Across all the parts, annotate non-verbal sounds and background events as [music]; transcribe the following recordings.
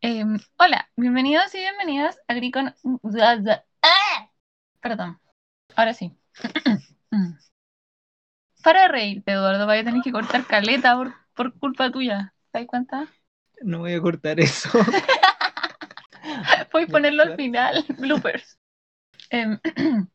Em, hola, bienvenidos y bienvenidas a Gricon. ¡Ah! Perdón, ahora sí. [clears throat] Para reírte, Eduardo, vaya a tener que cortar caleta por, por culpa tuya. ¿Te das cuenta? No voy a cortar eso. [laughs] Voy a ponerlo al final. Bloopers. Em, [clears throat]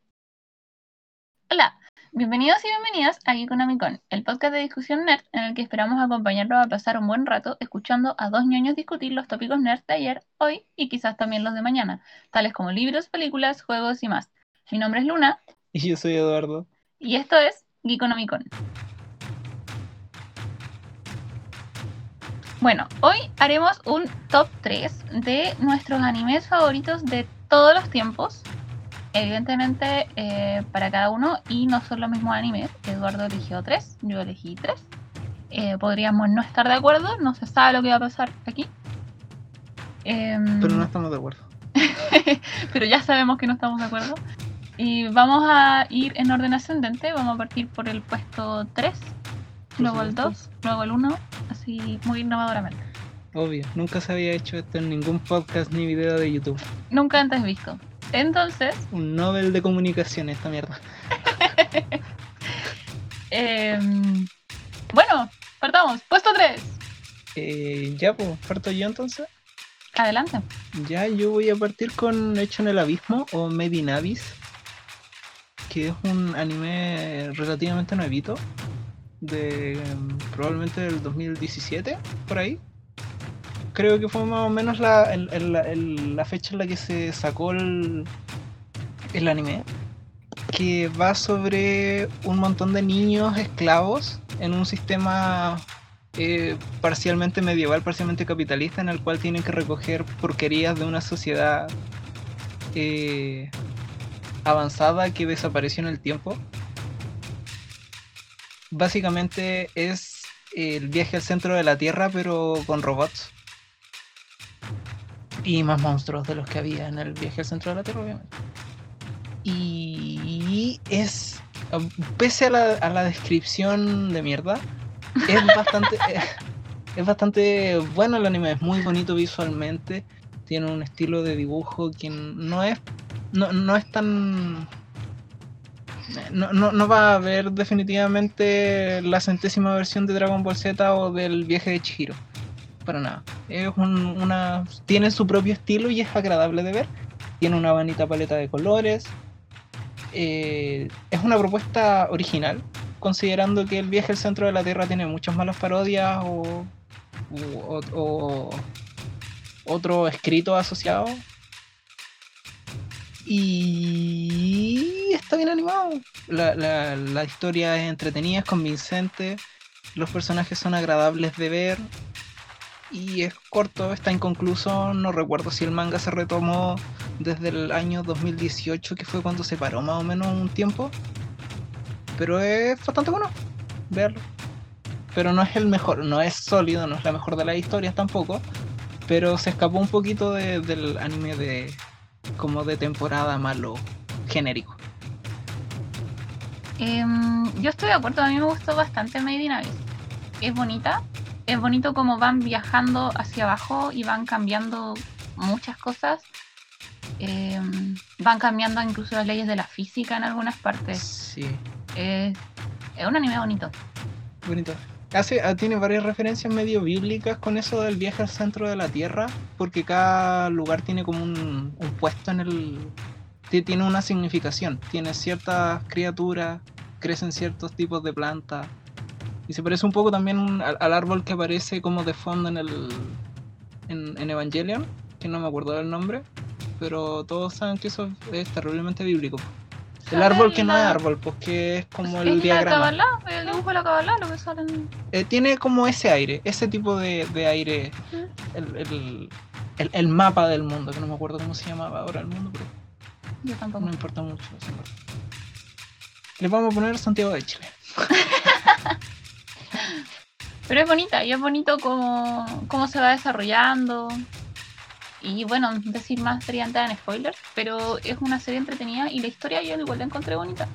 hola, bienvenidos y bienvenidas a Geekonomicon, el podcast de discusión nerd en el que esperamos acompañarlos a pasar un buen rato escuchando a dos ñoños discutir los tópicos nerd de ayer, hoy y quizás también los de mañana, tales como libros, películas, juegos y más. Mi nombre es Luna Y yo soy Eduardo. y esto es Geekonomicon. Bueno, hoy haremos un top 3 de nuestros animes favoritos de todos los tiempos. Evidentemente eh, para cada uno y no son los mismos animes. Eduardo eligió 3, yo elegí 3. podríamos no estar de acuerdo, no se sabe lo que va a pasar aquí. Em, Pero no estamos de acuerdo. [laughs] pero ya sabemos que no estamos de acuerdo. Y vamos a ir en orden ascendente. Vamos a partir por el puesto 3, luego el supuesto. 2, luego el 1, así muy innovadoramente. Obvio, nunca se había hecho esto en ningún podcast ni video de YouTube. Nunca antes visto. Entonces, Un Nobel de comunicación esta mierda. [laughs] em, bueno, partamos. Puesto 3. Eh, ya, pues, parto yo entonces. Adelante. Ya, yo voy a partir con Hecho en el Abismo o Made in Abyss, que es un anime relativamente nuevito, de em, probablemente del 2017, por ahí. Creo que fue más o menos la, la fecha en la que se sacó el, el anime, que va sobre un montón de niños esclavos en un sistema eh, parcialmente medieval, parcialmente capitalista, en el cual tienen que recoger porquerías de una sociedad eh, avanzada que desapareció en el tiempo. Básicamente es el viaje al centro de la Tierra, pero con robots. Y más monstruos de los que había en el viaje al centro de la Tierra, obviamente. Y es, pese a la, a la descripción de mierda, es [laughs] bastante eh, es bastante bueno el anime, es muy bonito visualmente, tiene un estilo de dibujo que no es no, no es tan no, no, no va a haber definitivamente la centésima versión de Dragon Ball Z o del viaje de Chihiro. Para nada. Es un- una. Tiene su propio estilo y es agradable de ver. Tiene una bonita paleta de colores. Eh, es una propuesta original considerando que el viaje al centro de la Tierra tiene muchas malas parodias o, o- o otro escrito asociado. Y está bien animado. La, la- la historia es entretenida, es convincente. Los personajes son agradables de ver. Y es corto, está inconcluso. No recuerdo si el manga se retomó desde el año 2018, que fue cuando se paró más o menos un tiempo. Pero es bastante bueno verlo. Pero no es el mejor, no es sólido, no es la mejor de las historias tampoco. Pero se escapó un poquito de- del anime de como de temporada malo genérico. Em, yo estoy de acuerdo, a mí me gustó bastante Made in Abyss. Es bonita, es bonito como van viajando hacia abajo y van cambiando muchas cosas. Em, van cambiando incluso las leyes de la física en algunas partes. Sí, Es, es un anime bonito. bonito. Hace, ah, tiene varias referencias medio bíblicas con eso del viaje al centro de la Tierra, porque cada lugar tiene como un, un puesto en el... ti- Tiene una significación, tiene ciertas criaturas, crecen ciertos tipos de plantas, y se parece un poco también al, al árbol que aparece como de fondo en el en, en Evangelion, que no me acuerdo del nombre, pero todos saben que eso es terriblemente bíblico. El árbol que no es árbol, pues que es como es el la diagrama. Kabbalah, el dibujo de la Kabbalah, lo que salen. Eh, tiene como ese aire, ese tipo de, de aire, el, el- el- el mapa del mundo, que no me acuerdo cómo se llamaba ahora el mundo, pero Yo tampoco. no importa mucho. Les vamos a poner Santiago de Chile. Pero es bonita y es bonito cómo, cómo se va desarrollando. Y bueno, decir más sería entrar en spoilers, pero es una serie entretenida y la historia yo igual la encontré bonita.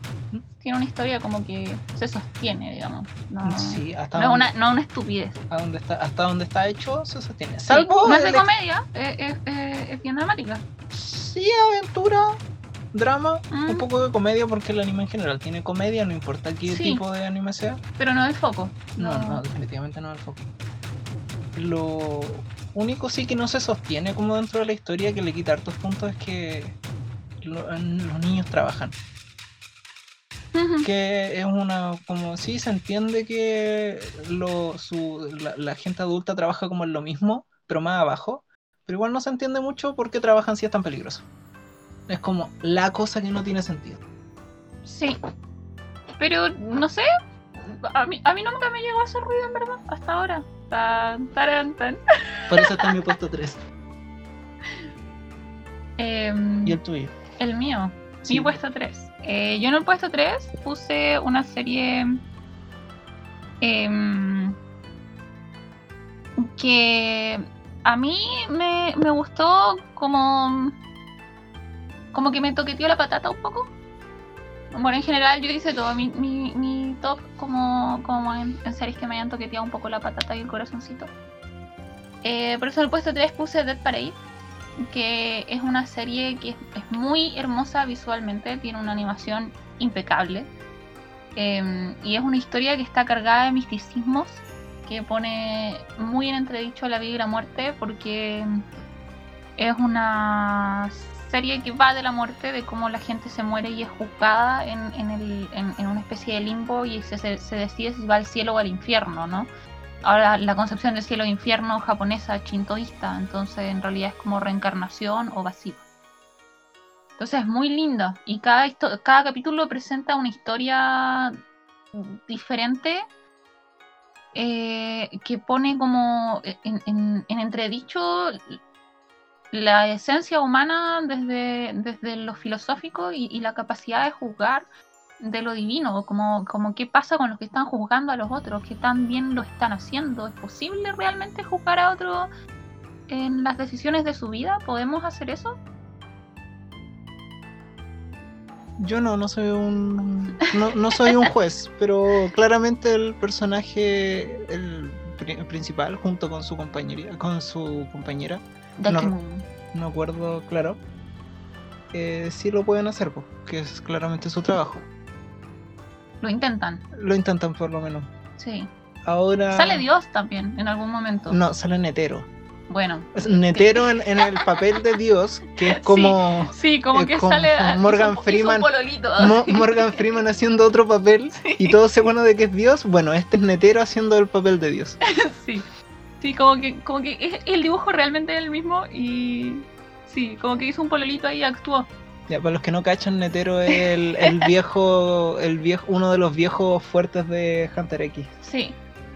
tiene una historia como que se sostiene, digamos. No, Sí, hasta no es donde, una, no una estupidez. a donde está, hasta donde está hecho se sostiene. Sí, Salvo no es de comedia, es, es- es- es bien dramática. Sí, aventura, drama, Mm. un poco de comedia porque el anime en general tiene comedia, no importa qué Sí. tipo de anime sea. Pero no el foco. No, no, definitivamente no es el foco. Lo único sí que no se sostiene como dentro de la historia que le quita hartos puntos es que lo- los niños trabajan. Que es una, como sí se entiende que lo, su, la, la gente adulta trabaja como en lo mismo, pero más abajo. Pero igual no se entiende mucho por qué trabajan si es tan peligroso. Es como la cosa que no tiene sentido. Sí. Pero no sé. A mí, a mí nunca me llegó a hacer ruido, en verdad, hasta ahora. Tan, taran, tan. Por eso está en mi puesto 3. [laughs] Em, ¿Y el tuyo? el mío. Sí. Mi puesto 3. yo en el puesto 3 puse una serie em, que a mí me, me gustó como como que me toqueteó la patata un poco. Bueno, en general yo hice todo mi, mi, top como, como en, series que me hayan toqueteado un poco la patata y el corazoncito. Eh, por eso el puesto 3 puse Dead Parade que es una serie que es, muy hermosa visualmente, tiene una animación impecable eh, y es una historia que está cargada de misticismos que pone muy en entredicho la vida y la muerte porque es una serie que va de la muerte, de cómo la gente se muere y es juzgada en, en, una especie de limbo y se, se- decide si va al cielo o al infierno, ¿no? Ahora la concepción de cielo e infierno japonesa chintoísta, entonces en realidad es como reencarnación o vacío. Entonces es muy linda y cada, cada capítulo presenta una historia diferente eh, que pone como en, en- en entredicho la esencia humana desde, desde lo filosófico y, y la capacidad de juzgar de lo divino, como, como qué pasa con los que están juzgando a los otros, qué tan bien lo están haciendo, ¿es posible realmente juzgar a otro en las decisiones de su vida? ¿Podemos hacer eso? Yo no, no soy un. No, no soy un juez, [laughs] pero claramente el personaje el principal, junto con su compañería, con su compañera, No. no acuerdo claro, eh, sí lo pueden hacer, po, que es claramente su trabajo. Lo intentan, Lo intentan por lo menos. sí. Ahora. Sale Dios también en algún momento. No, sale Netero. Bueno, Es Netero en, en el papel de Dios, que es [laughs] como sí, como que sale Morgan hizo- Freeman. Mo- Morgan Freeman haciendo otro papel [laughs] y todo se bueno de que es Dios. Bueno, este es Netero haciendo el papel de Dios. [laughs] Sí, sí, como que, como que es el dibujo realmente es el mismo y sí, como que hizo un pololito ahí y actuó. Ya, para los que no cachan, Netero es el, el [laughs] viejo, el viejo, uno de los viejos fuertes de Hunter X. Sí,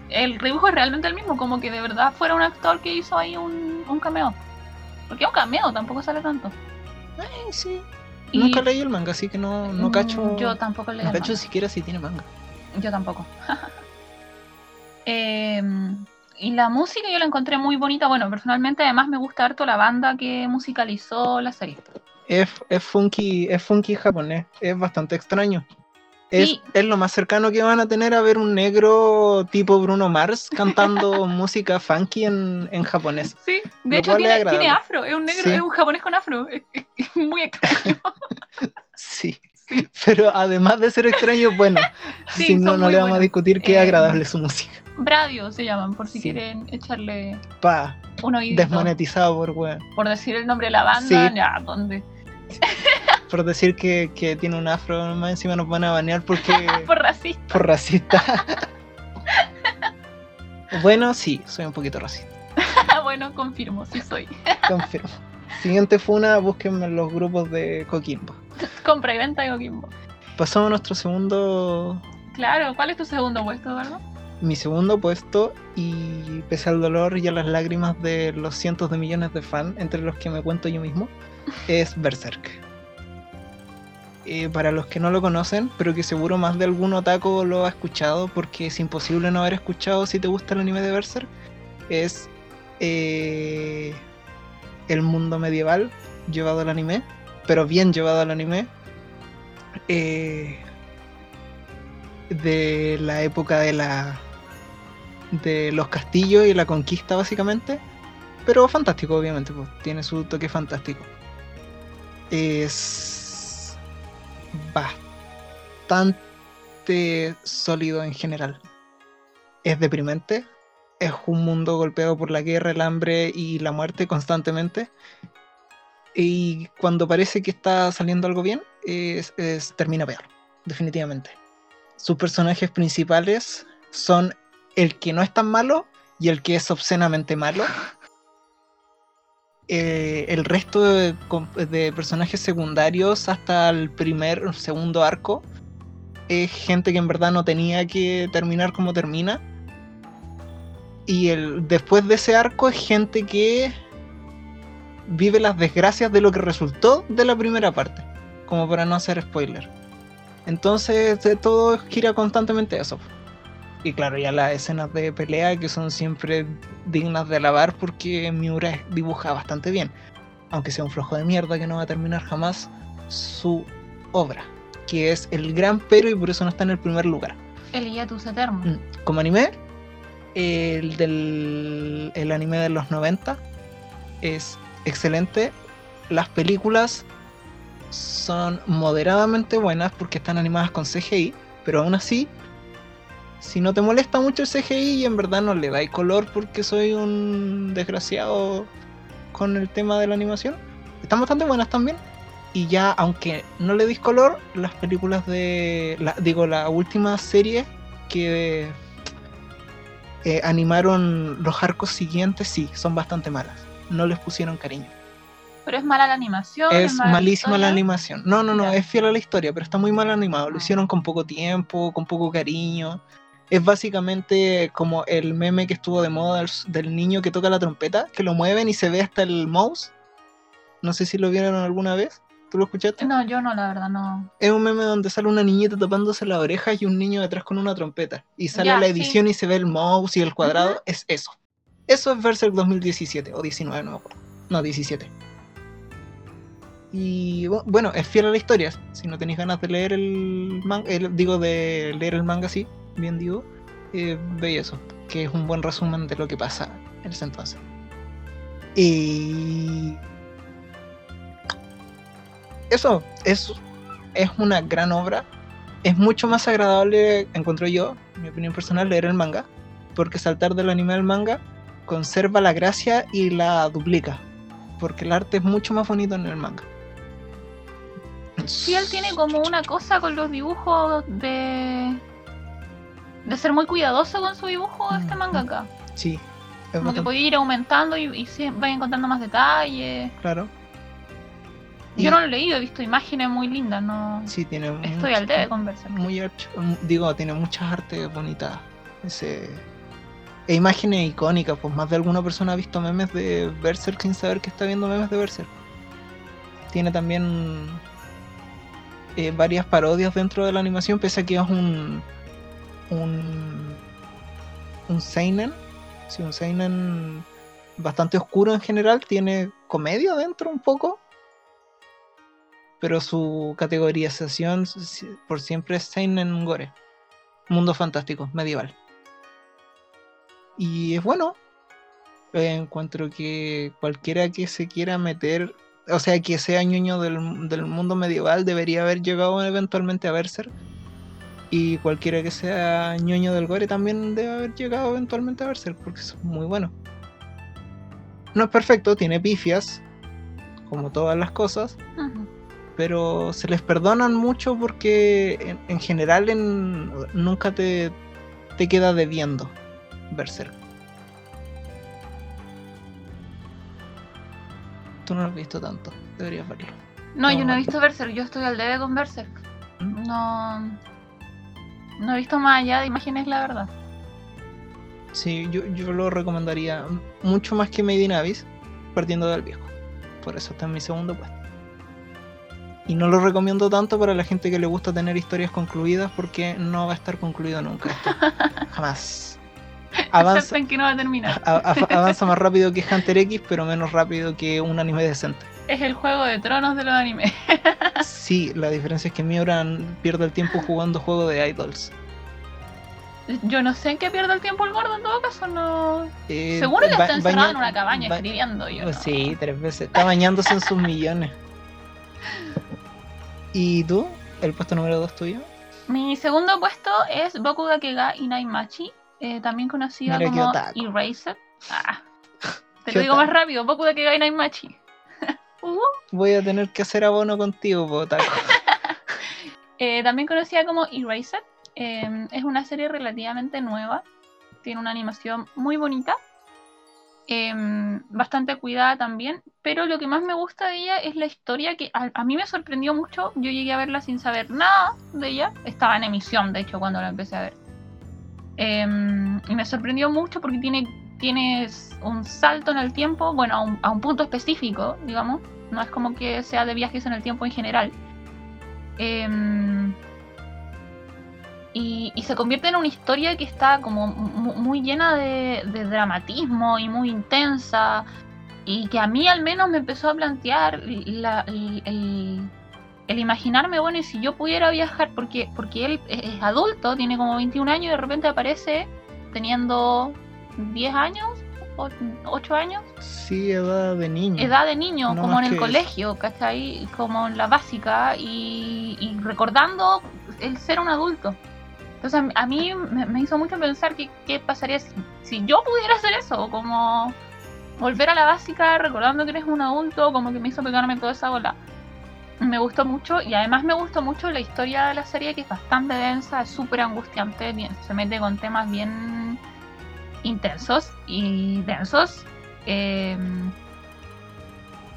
el dibujo es realmente el mismo, como que de verdad fuera un actor que hizo ahí un, un cameo. Porque es un cameo, tampoco sale tanto. Ay, sí. Y- Nunca leí el manga, así que no, no Mm, cacho. Yo tampoco leí no el cacho manga. siquiera si tiene manga. Yo tampoco. [laughs] Em, y la música yo la encontré muy bonita. Bueno, personalmente además me gusta harto la banda que musicalizó la serie. Es, es funky, es funky japonés, es bastante extraño. Es, Sí. es lo más cercano que van a tener a ver un negro tipo Bruno Mars cantando [laughs] música funky en, en japonés. Sí, de hecho es tiene, tiene afro, es un negro, Sí. es un japonés con afro. Es, es- es muy extraño. [laughs] Sí. Pero además de ser extraño, bueno, [laughs] si no, no le vamos a discutir que es Eh, agradable su música. Bradio se llaman, por si Sí. quieren echarle Pa, un oído. desmonetizado por weón. Por decir el nombre de la banda, Sí. ya, ¿dónde? [laughs] Por decir que, que tiene un afro, más encima nos van a banear porque [laughs] Por racista. por racista. bueno, sí, soy un poquito racista. [laughs] bueno, confirmo, sí soy. Confirmo. Siguiente funa, búsquenme en los grupos de Coquimbo. Compra y venta de Coquimbo. Pasamos a nuestro segundo, Claro, ¿cuál es tu segundo puesto, Eduardo? Mi segundo puesto y pese al dolor y a las lágrimas de los cientos de millones de fans, entre los que me cuento yo mismo, [laughs] es Berserk. Eh, para los que no lo conocen, pero que seguro más de algún otaku lo ha escuchado, porque es imposible no haber escuchado si te gusta el anime de Berserk, es eh, el mundo medieval llevado al anime, pero bien llevado al anime. Eh, de la época de la de los castillos y la conquista básicamente, pero fantástico obviamente, pues, tiene su toque fantástico. Es bastante sólido en general. Es deprimente, es un mundo golpeado por la guerra, el hambre y la muerte constantemente. Y cuando parece que está saliendo algo bien, es, termina peor, definitivamente. Sus personajes principales son el que no es tan malo y el que es obscenamente malo. Eh, el resto de, personajes secundarios hasta el primer segundo arco es gente que en verdad no tenía que terminar como termina. Y el, después de ese arco es gente que vive las desgracias de lo que resultó de la primera parte. Como para no hacer spoiler. Entonces todo gira constantemente eso. Y claro, ya las escenas de pelea que son siempre dignas de alabar porque Miura dibuja bastante bien. Aunque sea un flojo de mierda que no va a terminar jamás su obra. Que es el gran pero y por eso no está en el primer lugar. El hiatus eterno. Mm, Como anime, el del el anime de los 90 es excelente. Las películas son moderadamente buenas porque están animadas con CGI, pero aún así, si no te molesta mucho el CGI y en verdad no le dais color porque soy un desgraciado con el tema de la animación, están bastante buenas también. Y ya, aunque no le dis color, las películas de. la- digo, la última serie que eh, animaron los arcos siguientes, sí, son bastante malas. No les pusieron cariño. Pero es mala la animación. Es mala malísima la animación. No, no, no, Ya. es fiel a la historia, pero está muy mal animado. Lo Ah. hicieron con poco tiempo, con poco cariño. Es básicamente como el meme que estuvo de moda del, del niño que toca la trompeta, que lo mueven y se ve hasta el mouse. No sé si lo vieron alguna vez. ¿Tú lo escuchaste? No, yo no, la verdad, no. Es un meme donde sale una niñita tapándose las orejas y un niño detrás con una trompeta. Y sale Ya, la sí. edición y se ve el mouse y el cuadrado. Ujú. Es eso. Eso es Berserk 2017 o 19, no me acuerdo. No, 17. Y bu- bueno, es fiel a la historia. Si no tenéis ganas de leer el manga, digo de leer el manga así, bien digo, eh, veis eso, que es un buen resumen de lo que pasa en ese entonces. Y eso es, es una gran obra. Es mucho más agradable, encuentro yo, en mi opinión personal, leer el manga, porque saltar del anime al manga conserva la gracia y la duplica, porque el arte es mucho más bonito en el manga. Sí, él tiene como una cosa con los dibujos de. de ser muy cuidadoso con su dibujo, este Ujú. mangaka. Sí, es Como que puede ir aumentando y, y se va encontrando más detalles. claro. Yo Y- no lo he leído, he visto imágenes muy lindas, no. Sí, tiene Estoy mucho- al debe con Berserk. muy arch- digo, tiene muchas artes bonitas. Ese... E imágenes icónicas, pues más de alguna persona ha visto memes de Berserk sin saber que está viendo memes de Berserk. Tiene también eh, varias parodias dentro de la animación, pese a que es un un un seinen, sí, un seinen bastante oscuro en general, tiene comedia dentro un poco, pero su categorización por siempre es Seinen Gore. Mundo fantástico, medieval. Y es bueno. Eh, encuentro que cualquiera que se quiera meter, o sea, que sea ñoño del, del mundo medieval, debería haber llegado eventualmente a Berserk. Y cualquiera que sea ñoño del gore también debe haber llegado eventualmente a Berserk, porque es muy bueno. No es perfecto, tiene pifias, como todas las cosas, pero se les perdonan mucho porque en, en general en- nunca te, te queda debiendo Berserk. Tú no lo has visto tanto, deberías verlo. No, yo no No. he visto Berserk, yo estoy al debe con Berserk. ¿Mm? No. No he visto más allá de imágenes, la verdad. Sí, yo, yo lo recomendaría mucho más que Made in Abyss, partiendo del viejo. Por eso está en mi segundo puesto. Y no lo recomiendo tanto para la gente que le gusta tener historias concluidas porque no va a estar concluido nunca esto. [laughs] Jamás. [laughs] Avanza, que no va a terminar. [laughs] a- a- avanza más rápido que Hunter X, pero menos rápido que un anime decente. Es el juego de tronos de los animes. [laughs] Sí, la diferencia es que Miura pierde el tiempo jugando juegos de idols. Yo no sé en qué pierde el tiempo el gordo, en todo caso, no. Eh, Seguro que está encerrado en una cabaña ba- escribiendo. Yo no. Sí, tres veces. Está bañándose en sus millones. ¿Y tú? ¿El puesto número dos tuyo? Mi segundo puesto es Boku ga Kega Inaimachi, eh, también conocida Mira como. Erased. Ah, [laughs] te lo digo más rápido, Boku ga Kega Inaimachi. Uh, [laughs] Voy a tener que hacer abono contigo, Potaco. [laughs] eh, también conocida como Erased. eh, es una serie relativamente nueva. Tiene una animación muy bonita. eh, bastante cuidada también. Pero lo que más me gusta de ella es la historia que a, a mí me sorprendió mucho. Yo llegué a verla sin saber nada de ella. Estaba en emisión, de hecho, cuando la empecé a ver. Eh, y me sorprendió mucho porque tiene, tiene un salto en el tiempo, bueno, a un, a un punto específico, digamos. No es como que sea de viajes en el tiempo en general. Em, y, y se convierte en una historia que está como mu- muy llena de, dramatismo y muy intensa. Y que a mí al menos me empezó a plantear la- el, el- el imaginarme, bueno, y si yo pudiera viajar, porque, porque él es adulto, tiene como 21 años y de repente aparece teniendo 10 años, 8 años, Sí, edad de niño. edad de niño, No como en el colegio, ¿cachai? Como en la básica y, y recordando el ser un adulto. Entonces a mí- me hizo mucho pensar que qué pasaría si, si yo pudiera hacer eso, como volver a la básica recordando que eres un adulto, como que me hizo pegarme toda esa bola. Me gustó mucho y además me gustó mucho la historia de la serie que es bastante densa, es súper angustiante, se mete con temas bien intensos y densos. eh,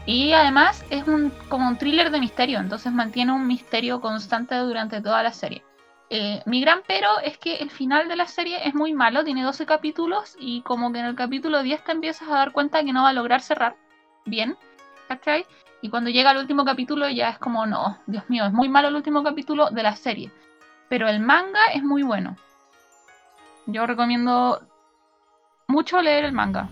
y además es un como un thriller de misterio, entonces mantiene un misterio constante durante toda la serie. Eh, mi gran pero es que el final de la serie es muy malo, tiene 12 capítulos y como que en el capítulo 10 te empiezas a dar cuenta que no va a lograr cerrar bien, ¿cachai? Y cuando llega el último capítulo ya es como, no, Dios mío, es muy malo el último capítulo de la serie. Pero el manga es muy bueno. Yo recomiendo mucho leer el manga.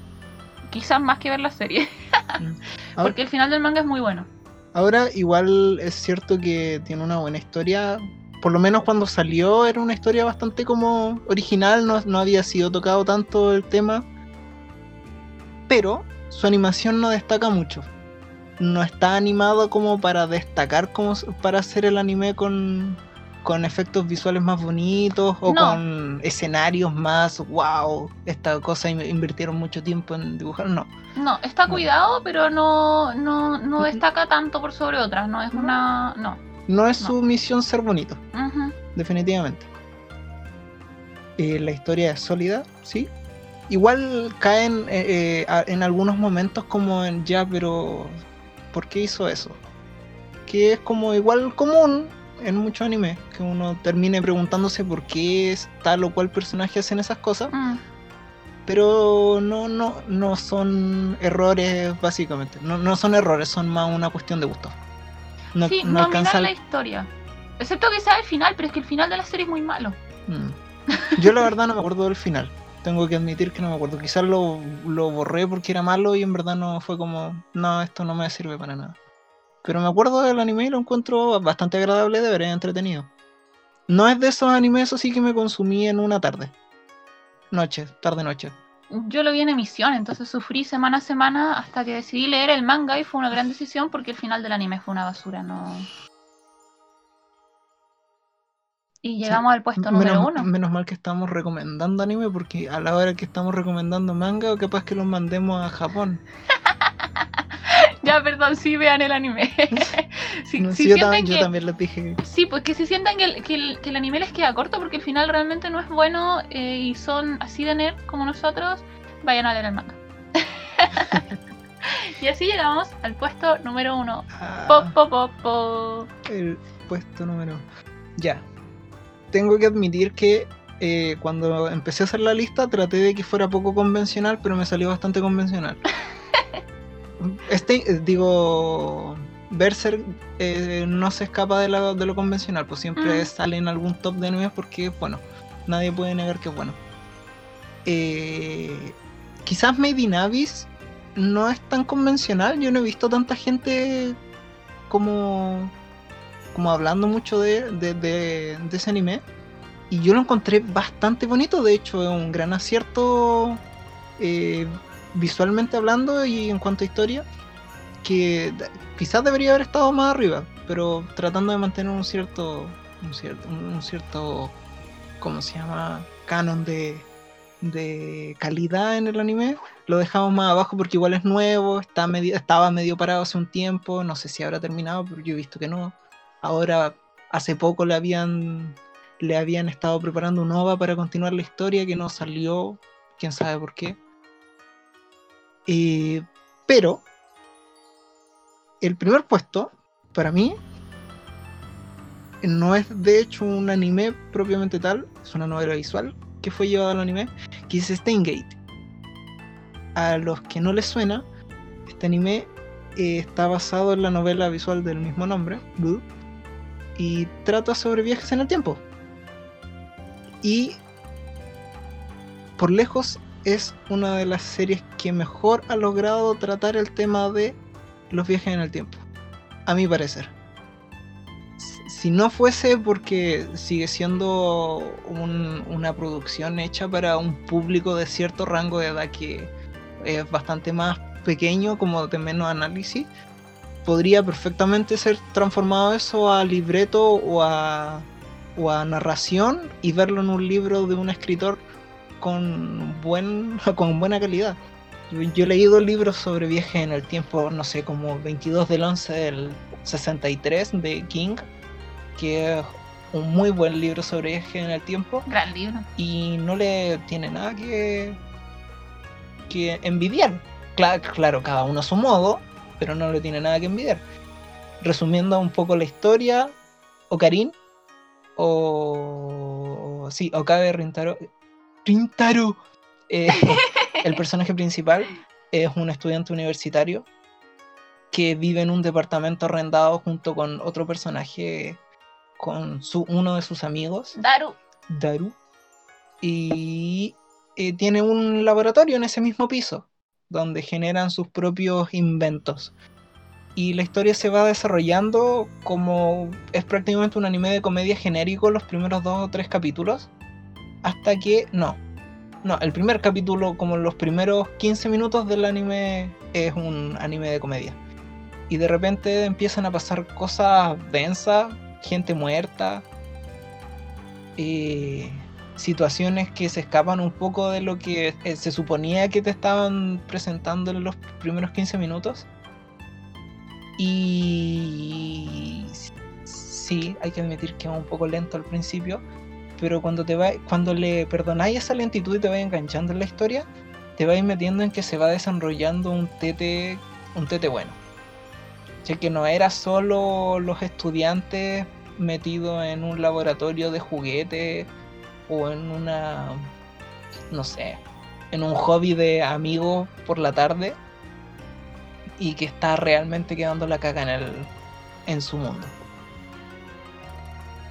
Quizás más que ver la serie. Ahora, [laughs] Porque el final del manga es muy bueno. ahora igual es cierto que tiene una buena historia. Por lo menos cuando salió era una historia bastante como original, no, no había sido tocado tanto el tema. Pero su animación no destaca mucho. No está animado como para destacar como para hacer el anime con, con efectos visuales más bonitos o No. con escenarios más wow. Esta cosa in- invirtieron mucho tiempo en dibujar. No. No, está No. cuidado, pero no, no, no destaca tanto por sobre otras. No es una. No. No es No. su misión ser bonito. Definitivamente. Eh, la historia es sólida, sí. Igual caen eh, eh, en algunos momentos como en ya, pero ¿por qué hizo eso? Que es como igual común en muchos animes, que uno termine preguntándose por qué es tal o cual personaje hacen esas cosas, Mm. pero no, no, no son errores básicamente, no, no son errores, son más una cuestión de gusto. No, sí, no alcanza la historia. Excepto que sea el final, pero es que el final de la serie es muy malo. Mm. Yo la verdad no me acuerdo del final. Tengo que admitir que no me acuerdo. Quizás lo, lo borré porque era malo y en verdad no fue como, no, esto no me sirve para nada. Pero me acuerdo del anime y lo encuentro bastante agradable de ver, entretenido. No es de esos animes, eso sí que me consumí en una tarde. Noche, tarde-noche. Yo lo vi en emisión, entonces sufrí semana a semana hasta que decidí leer el manga y fue una gran decisión porque el final del anime fue una basura, no. Y llegamos al puesto número Menos, uno. menos mal que estamos recomendando anime porque a la hora que estamos recomendando manga, o capaz que los mandemos a Japón. [laughs] Ya, perdón, sí vean el anime. [laughs] si, No, si sí, yo, también, yo que- también les dije. Sí, pues que si sientan que el, que, el, que el anime les queda corto porque el final realmente no es bueno eh, y son así de nerd como nosotros, vayan a leer el manga. [laughs] y así llegamos al puesto número uno. ah, Po, po, po, po. el puesto número. Ya. Tengo que admitir que eh, cuando empecé a hacer la lista traté de que fuera poco convencional, pero me salió bastante convencional. [laughs] Este, eh, digo, Berserk eh, no se escapa de, la- de lo convencional, pues siempre Mm. sale en algún top de animes porque bueno. Nadie puede negar que es bueno. Eh, quizás Made in Abyss no es tan convencional. Yo no he visto tanta gente como, como hablando mucho de, de, de- ese anime. y yo lo encontré bastante bonito, de hecho es un gran acierto eh, visualmente hablando y en cuanto a historia, que quizás debería haber estado más arriba, pero tratando de mantener un cierto, un cierto, un cierto, ¿cómo se llama? Canon de, de calidad en el anime, lo dejamos más abajo porque igual es nuevo, está medio, estaba medio parado hace un tiempo, no sé si habrá terminado, pero yo he visto que no. Ahora, hace poco le habían le habían estado preparando un OVA para continuar la historia que no salió, quién sabe por qué. Eh, pero el primer puesto, para mí, no es de hecho un anime propiamente tal, es una novela visual que fue llevada al anime, que es Steingate. A los que no les suena, este anime eh, está basado en la novela visual del mismo nombre, Blue, y trata sobre viajes en el tiempo y por lejos es una de las series que mejor ha logrado tratar el tema de los viajes en el tiempo, a mi parecer. Si no fuese porque sigue siendo una producción hecha para un público de cierto rango de edad que es bastante más pequeño, como de menos análisis, podría perfectamente ser transformado eso a libreto o a o a narración y verlo en un libro de un escritor con, buen, [laughs] con buena calidad. Yo, he leído libros sobre viajes en el tiempo, no sé, como 22 del 11 del 63 de King, que es un muy buen libro sobre viajes en el tiempo. Gran libro. Y no le tiene nada que, que envidiar. Claro, claro, cada uno a su modo, pero no le tiene nada que envidiar. Resumiendo un poco la historia, Ocarín o, sí, Okabe Rintaro. Rintaro. Eh, [laughs] el personaje principal es un estudiante universitario que vive en un departamento arrendado junto con otro personaje, con su, uno de sus amigos. Daru. Daru. Y eh, tiene un laboratorio en ese mismo piso, donde generan sus propios inventos. Y la historia se va desarrollando como es prácticamente un anime de comedia genérico los primeros dos o tres capítulos hasta que no no el primer capítulo como los primeros 15 minutos del anime es un anime de comedia. Y de repente empiezan a pasar cosas densas gente muerta eh, situaciones que se escapan un poco de lo que eh, se suponía que te estaban presentando en los primeros 15 minutos y sí, hay que admitir que es un poco lento al principio, pero cuando te va, cuando le perdonáis esa lentitud y te vas enganchando en la historia, te vais metiendo en que se va desarrollando un tete, un tete bueno. Ya que no era solo los estudiantes metidos en un laboratorio de juguetes o en una, no sé, en un hobby de amigos por la tarde, y que está realmente quedando la caga en, el, en su mundo.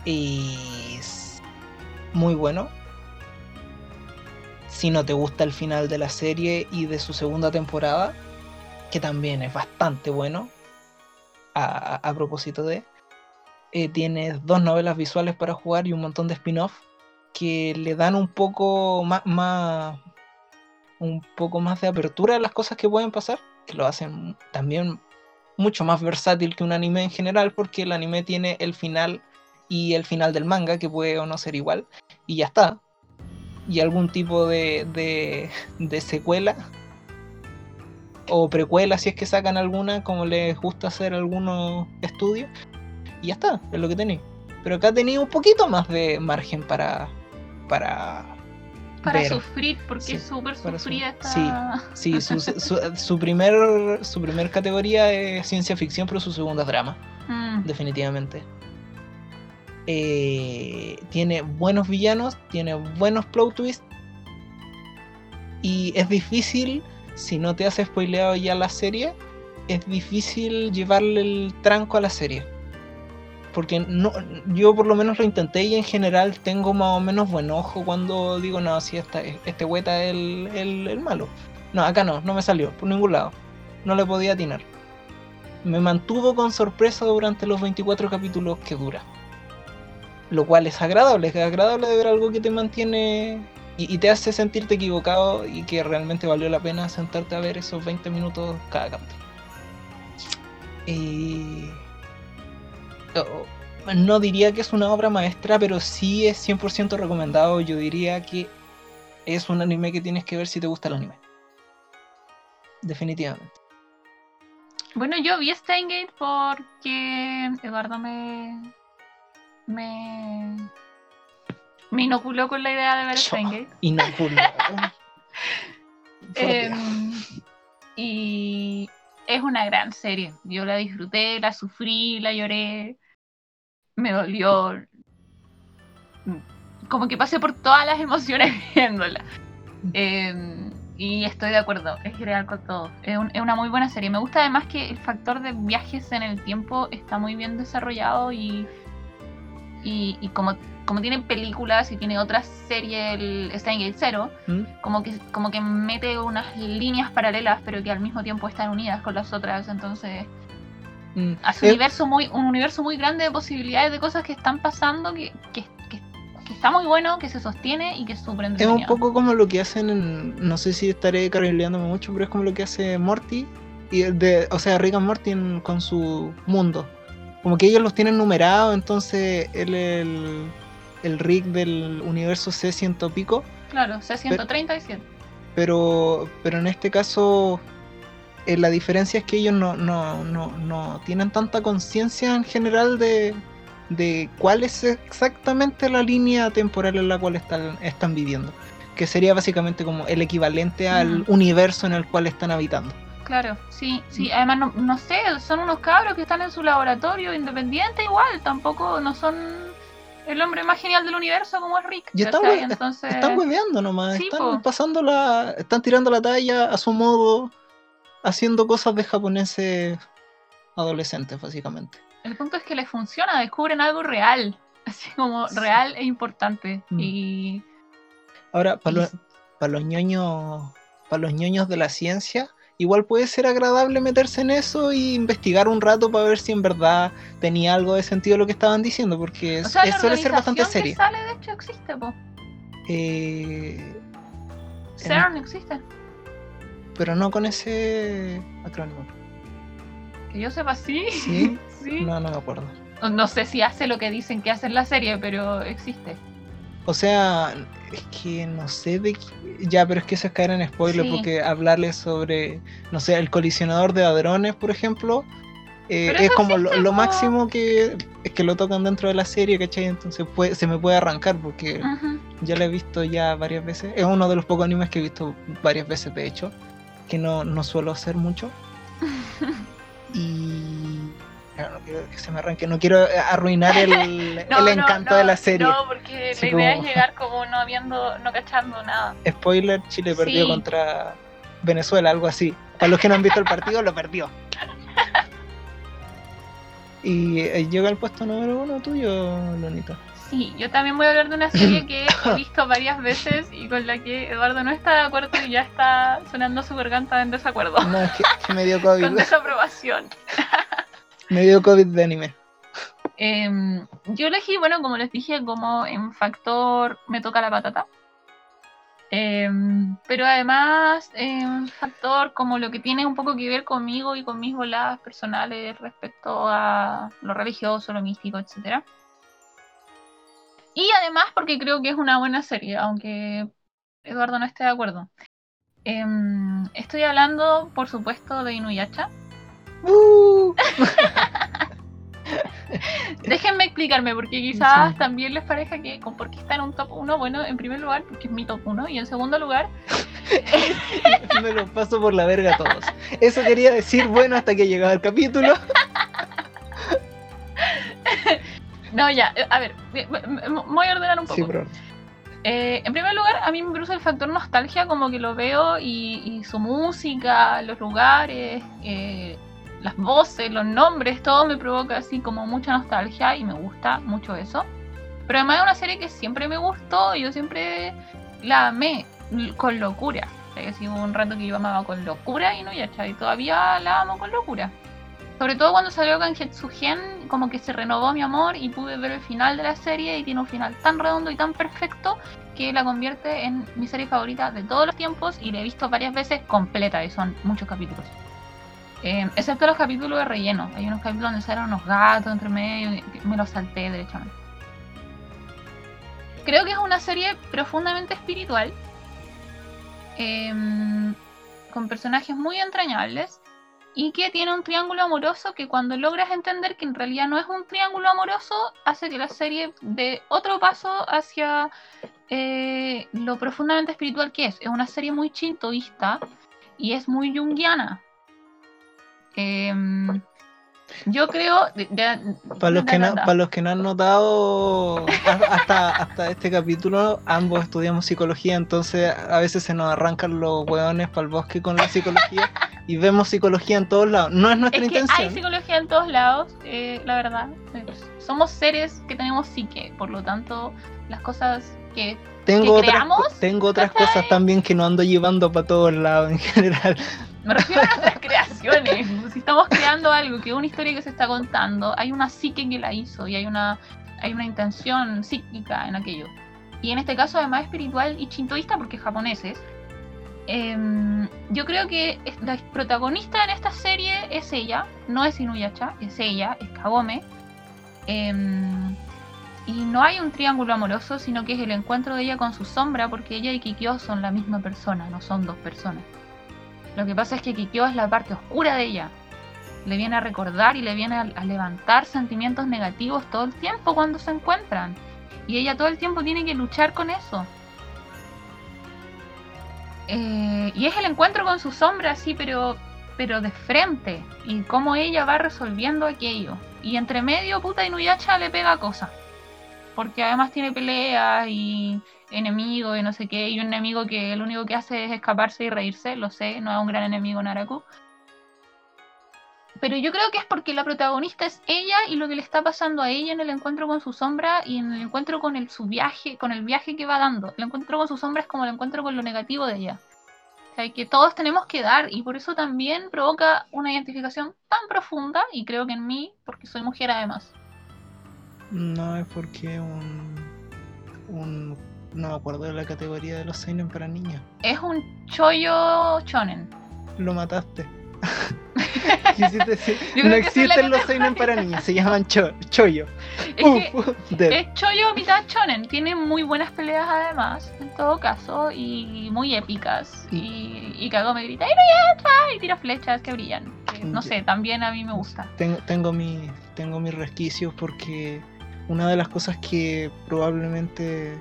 Y muy bueno. Si no te gusta el final de la serie y de su segunda temporada, que también es bastante bueno, a, propósito de, eh, tienes dos novelas visuales para jugar y un montón de spin-off que le dan un poco más, un poco más de apertura a las cosas que pueden pasar que lo hacen también mucho más versátil que un anime en general, porque el anime tiene el final y el final del manga, que puede o no ser igual, y ya está. Y algún tipo de, de, secuela o precuela, si es que sacan alguna, como les gusta hacer algunos estudios, y ya está, es lo que tenéis. Pero acá tenéis un poquito más de margen para, para para sufrir, porque es súper sufrida esta... Sí, sí [laughs] su, primer, su primer categoría es ciencia ficción, pero su segunda es drama. Mm. Definitivamente. Eh, tiene buenos villanos, tiene buenos plot twists. Y es difícil, si no te has spoileado ya la serie, es difícil llevarle el tranco a la serie porque no, yo por lo menos lo intenté y en general tengo más o menos buen ojo cuando digo, no, si esta, este hueta es el, el, malo. No, acá no, no me salió, por ningún lado. No le podía atinar. Me mantuvo con sorpresa durante los 24 capítulos que dura. lo cual es agradable, es agradable de ver algo que te mantiene y, te hace sentirte equivocado y que realmente valió la pena sentarte a ver esos 20 minutos cada capítulo. Y... no diría que es una obra maestra, pero sí es 100% recomendado. Yo diría que es un anime que tienes que ver si te gusta el anime. Definitivamente. Bueno, yo vi Steingate porque Eduardo me. me. me inoculó con la idea de ver Steingate. [laughs] Inoculó. Em, y es una gran serie. Yo la disfruté, la sufrí, la lloré, me dolió. Como que pasé por todas las emociones [laughs] viéndola. Eh, y estoy de acuerdo, es real con todo. Es, una muy buena serie. Me gusta además que el factor de viajes en el tiempo está muy bien desarrollado y, y, como, como tiene películas y tiene otra serie, el Steingate Zero, ¿Mm? como, que, como que mete unas líneas paralelas pero que al mismo tiempo están unidas con las otras. Entonces mm. hace un, universo muy, un universo muy grande de posibilidades de cosas que están pasando que, que está muy bueno, que se sostiene y que es súper Es un poco como lo que hacen en, no sé si estaré carrileándome mucho, pero es como lo que hace Morty, y de, o sea, Rick and Morty con su mundo. Como que ellos los tienen numerados, entonces él el, el Rick del universo C100 pico. Claro, C137. Pero, pero en este caso eh, la diferencia es que ellos no, no, no, no tienen tanta conciencia en general de, de cuál es exactamente la línea temporal en la cual están, están viviendo. Que sería básicamente como el equivalente al universo en el cual están habitando. Claro, sí, sí. Además, no, no, sé, son unos cabros que están en su laboratorio independiente igual. Tampoco no son el hombre más genial del universo como es Rick. Y están, Entonces... están hueveando nomás. están pasando la, están tirando la talla a su modo, haciendo cosas de japoneses adolescentes, básicamente. El punto es que les funciona, descubren algo real, [laughs] así como real e importante. Mm. Y. Ahora, para los ñoños, para los ñoños de la ciencia, igual puede ser agradable meterse en eso e investigar un rato para ver si en verdad tenía algo de sentido lo que estaban diciendo, porque o sea, suele ser bastante serio. sale, de hecho, existe, po. Eh, CERN existe. Pero no con ese acrónimo. Que yo sepa, sí. ¿Sí? [laughs] No, no me acuerdo. No sé si hace lo que dicen que hace en la serie, pero existe. O sea, es que no sé de qué... Ya, pero es que eso es caer en spoiler, porque hablarles sobre, no sé, el colisionador de ladrones, por ejemplo, eh, es como lo, máximo que es que lo tocan dentro de la serie, ¿cachai? Entonces se me puede arrancar porque ya lo he visto ya varias veces. Es uno de los pocos animes que he visto varias veces, de hecho, que no, no suelo hacer mucho. [laughs] y no quiero que se me arranque, no quiero arruinar el, [laughs] el encanto de la serie. No, porque la idea es llegar [laughs] como no habiendo, no cachando nada. Spoiler, Chile perdió contra Venezuela, algo así. Para los que no han visto el partido, lo perdió. Y eh, llega al puesto número uno tuyo, Lonita. Sí, yo también voy a hablar de una serie que [coughs] he visto varias veces y con la que Eduardo no está de acuerdo y ya está sonando su garganta en desacuerdo. No, es que, me dio [laughs] COVID. con desaprobación. Me dio COVID de anime. Em, yo elegí, bueno, como les dije, como en factor me toca la patata. Em, pero además, en factor como lo que tiene un poco que ver conmigo y con mis voladas personales respecto a lo religioso, lo místico, etc. Y además porque creo que es una buena serie, aunque Eduardo no esté de acuerdo. Em, estoy hablando, por supuesto, de Inuyasha. Uh. [laughs] Déjenme explicarme, porque quizás también les parezca que con por qué está en un top 1, bueno, en primer lugar, porque es mi top 1, y en segundo lugar... [laughs] Me lo paso por la verga a todos. Eso quería decir, bueno, hasta que llegaba el capítulo. [laughs] no, ya, a ver, voy a ordenar un poco. Eh, en primer lugar, a mí me produce el factor nostalgia, como que lo veo y, su música, los lugares, eh, las voces, los nombres, todo me provoca así como mucha nostalgia y me gusta mucho eso. Pero además es una serie que siempre me gustó y yo siempre la amé con locura. O sea, hubo un rato que yo amaba con locura y no, ya, y todavía la amo con locura. Sobre todo cuando salió Gen, como que se renovó mi amor y pude ver el final de la serie y tiene un final tan redondo y tan perfecto que la convierte en mi serie favorita de todos los tiempos y la he visto varias veces completa y son muchos capítulos. Eh, excepto los capítulos de relleno. Hay unos capítulos donde salen unos gatos entre medio y me los salté derechamente. Creo que es una serie profundamente espiritual. Em, con personajes muy entrañables y que tiene un triángulo amoroso que cuando logras entender que en realidad no es un triángulo amoroso, hace que la serie dé otro paso hacia eh, lo profundamente espiritual que es. Es una serie muy chintoísta y es muy junguiana. Em, yo creo. para, los que no, para los que no han notado hasta, hasta este capítulo, ambos estudiamos psicología, entonces a veces se nos arrancan los hueones para el bosque con la psicología y vemos psicología en todos lados. No es nuestra intención. Hay psicología en todos lados, eh, la verdad. Somos seres que tenemos psique, por lo tanto, las cosas que tengo otras, tengo otras cosas también que no ando llevando para todos lados en general. Me refiero a nuestras [laughs] Si estamos creando algo, que es una historia que se está contando, hay una psique que la hizo y hay una, hay una intención psíquica en aquello. Y en este caso, además, espiritual y chintoísta, porque japoneses. Em, yo creo que la protagonista en esta serie es ella, no es Inuyacha, es ella, es Kagome. Em, y no hay un triángulo amoroso, sino que es el encuentro de ella con su sombra, porque ella y Kikyo son la misma persona, no son dos personas. Lo que pasa es que Kikyo es la parte oscura de ella. Le viene a recordar y le viene a, levantar sentimientos negativos todo el tiempo cuando se encuentran. Y ella todo el tiempo tiene que luchar con eso. Eh, y es el encuentro con su sombra, sí, pero, pero de frente. Y cómo ella va resolviendo aquello. Y entre medio, puta Inuyasha le pega cosas. Porque además tiene peleas y enemigo y no sé qué, y un enemigo que lo único que hace es escaparse y reírse, lo sé, no es un gran enemigo Naraku. Pero yo creo que es porque la protagonista es ella y lo que le está pasando a ella en el encuentro con su sombra y en el encuentro con el, su viaje, con el viaje que va dando. El encuentro con su sombra es como el encuentro con lo negativo de ella. O sea, que todos tenemos que dar y por eso también provoca una identificación tan profunda y creo que en mí, porque soy mujer además. No es porque un, un no me acuerdo de la categoría de los seinen para niños. Es un chollo chonen. Lo mataste. [laughs] no existen los seinen para niños, se llaman cho chollo. Es, chollo mitad chonen. Tiene muy buenas peleas además, en todo caso, y muy épicas. Y, y me grita ¡Ay, y tira flechas que brillan. no sé, también a mí me gusta. Tengo, tengo, mi, tengo mis resquicios porque una de las cosas que probablemente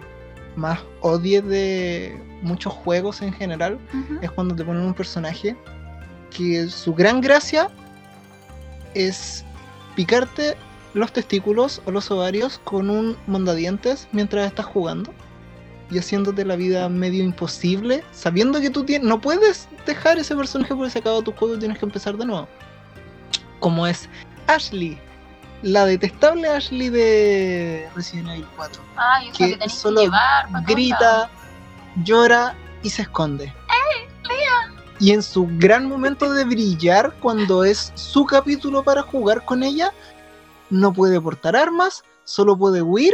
más odie de muchos juegos en general es cuando te ponen un personaje que su gran gracia es picarte los testículos o los ovarios con un mondadientes mientras estás jugando y haciéndote la vida medio imposible, sabiendo que tú no puedes dejar ese personaje porque se acaba tu juego y tienes que empezar de nuevo. Como es Ashley la detestable Ashley de Resident Evil 4. que, solo grita, llora y se esconde. ¡Eh, y en su gran momento de brillar, cuando es su capítulo para jugar con ella, no puede portar armas, solo puede huir.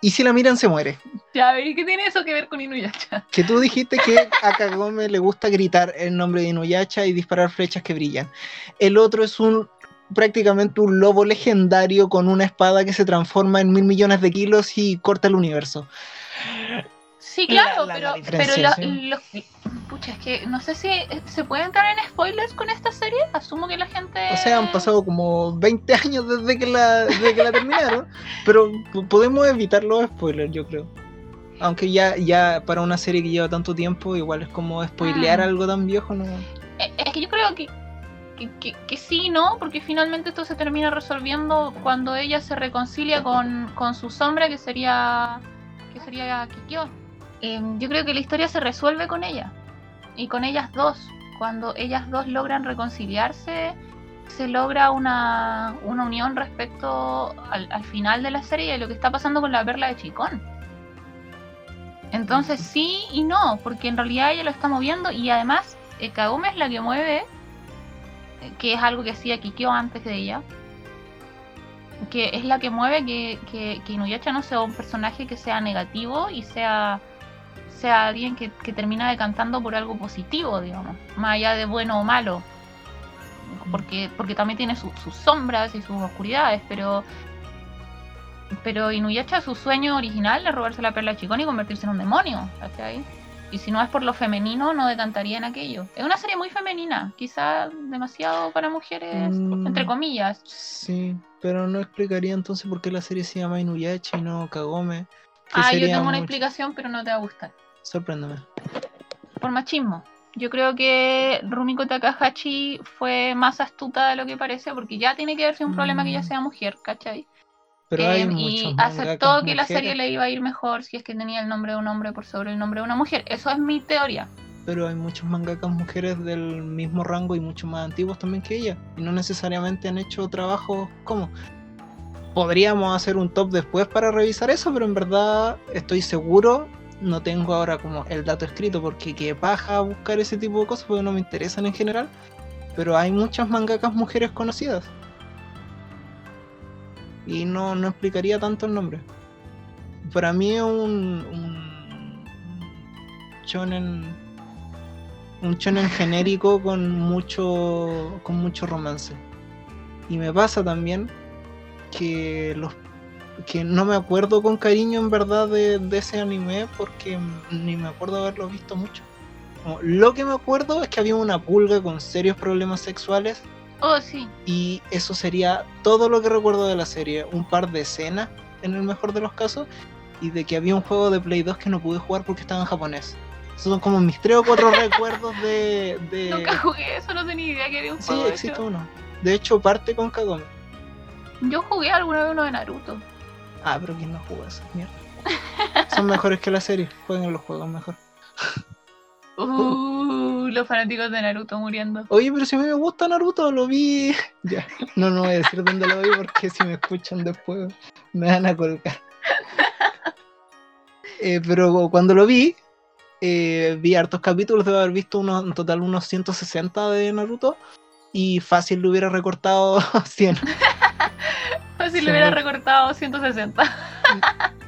Y si la miran, se muere. Ya, ¿y qué tiene eso que ver con Inuyasha? Que tú dijiste que a Kagome le gusta gritar el nombre de Inuyasha y disparar flechas que brillan. El otro es un prácticamente un lobo legendario con una espada que se transforma en mil millones de kilos y corta el universo. Sí, claro, pero, pero pucha, es que no sé si se puede entrar en spoilers con esta serie. Asumo que la gente. O sea, han pasado como 20 años desde que la, desde que la terminaron, [laughs] pero podemos evitar los spoilers, yo creo. Aunque ya, ya para una serie que lleva tanto tiempo, igual es como spoilear ah. algo tan viejo, ¿no? Eh, es que yo creo que que, sí, ¿no? Porque finalmente esto se termina resolviendo cuando ella se reconcilia con, su sombra, que sería que sería Kikyo. Em, yo creo que la historia se resuelve con ella y con ellas dos. Cuando ellas dos logran reconciliarse, se logra una, unión respecto al, final de la serie y lo que está pasando con la perla de Chicón. Entonces sí y no, porque en realidad ella lo está moviendo y además eh, Kagome es la que mueve que es algo que hacía Kikyo antes de ella, que es la que mueve que, que, Inuyasha no sea un personaje que sea negativo y sea, sea alguien que, termina decantando por algo positivo, digamos, más allá de bueno o malo. Porque, porque también tiene su- sus sombras y sus oscuridades, pero pero Inuyasha su sueño original es robarse la perla de Chicón y convertirse en un demonio, ¿cachai? Y si no es por lo femenino, no decantaría en aquello. Es una serie muy femenina, quizá demasiado para mujeres, Mm. entre comillas. Sí, pero no explicaría entonces por qué la serie se llama Inuyasha y no Kagome. Ah, yo tengo una mucho- explicación, pero no te va a gustar. Sorpréndeme. Por machismo. Yo creo que Rumiko Takahashi fue más astuta de lo que parece, porque ya tiene que verse un problema que ella Mm. sea mujer, ¿cachai? Pero hay muchos y aceptó que la serie le iba a ir mejor si es que tenía el nombre de un hombre por sobre el nombre de una mujer. Eso es mi teoría. Pero hay muchos mangakas mujeres del mismo rango y mucho más antiguos también que ella. Y no necesariamente han hecho trabajos como. Podríamos hacer un top después para revisar eso, pero en verdad estoy seguro. No tengo ahora como el dato escrito porque qué paja buscar ese tipo de cosas porque no me interesan en general. Pero hay muchas mangakas mujeres conocidas. Y no, no explicaría tanto el nombre. Para mí es un, un shonen un shonen [laughs] genérico con mucho con mucho romance. Y me pasa también que los que no me acuerdo con cariño en verdad de, de ese anime porque ni me acuerdo haberlo visto mucho. Lo que me acuerdo es que había una pulga con serios problemas sexuales Oh, sí. y eso sería todo lo que recuerdo de la serie. Un par de escenas, en el mejor de los casos, y de que había un juego de Play 2 que no pude jugar porque estaba en japonés. Esos son como mis tres o cuatro [laughs] recuerdos de... de... Nunca jugué eso, no tenía idea que había un Sí, juego de existe uno. De hecho, parte con Kagome. Yo jugué alguna vez uno de Naruto. Ah, pero ¿quién no jugó eso? Mierda. Son mejores que la serie. Jueguen los juegos mejor. [laughs] Uh, los fanáticos de Naruto muriendo. Oye, pero si a mí me gusta Naruto, lo vi. [laughs] Ya, no, no voy a decir dónde lo vi porque si me escuchan después me van a colgar. [laughs] Eh, pero cuando lo vi, eh, vi hartos capítulos, debo haber visto unos, en total unos 160 de Naruto y fácil lo hubiera recortado [laughs] 100. Fácil le hubiera recortado 160.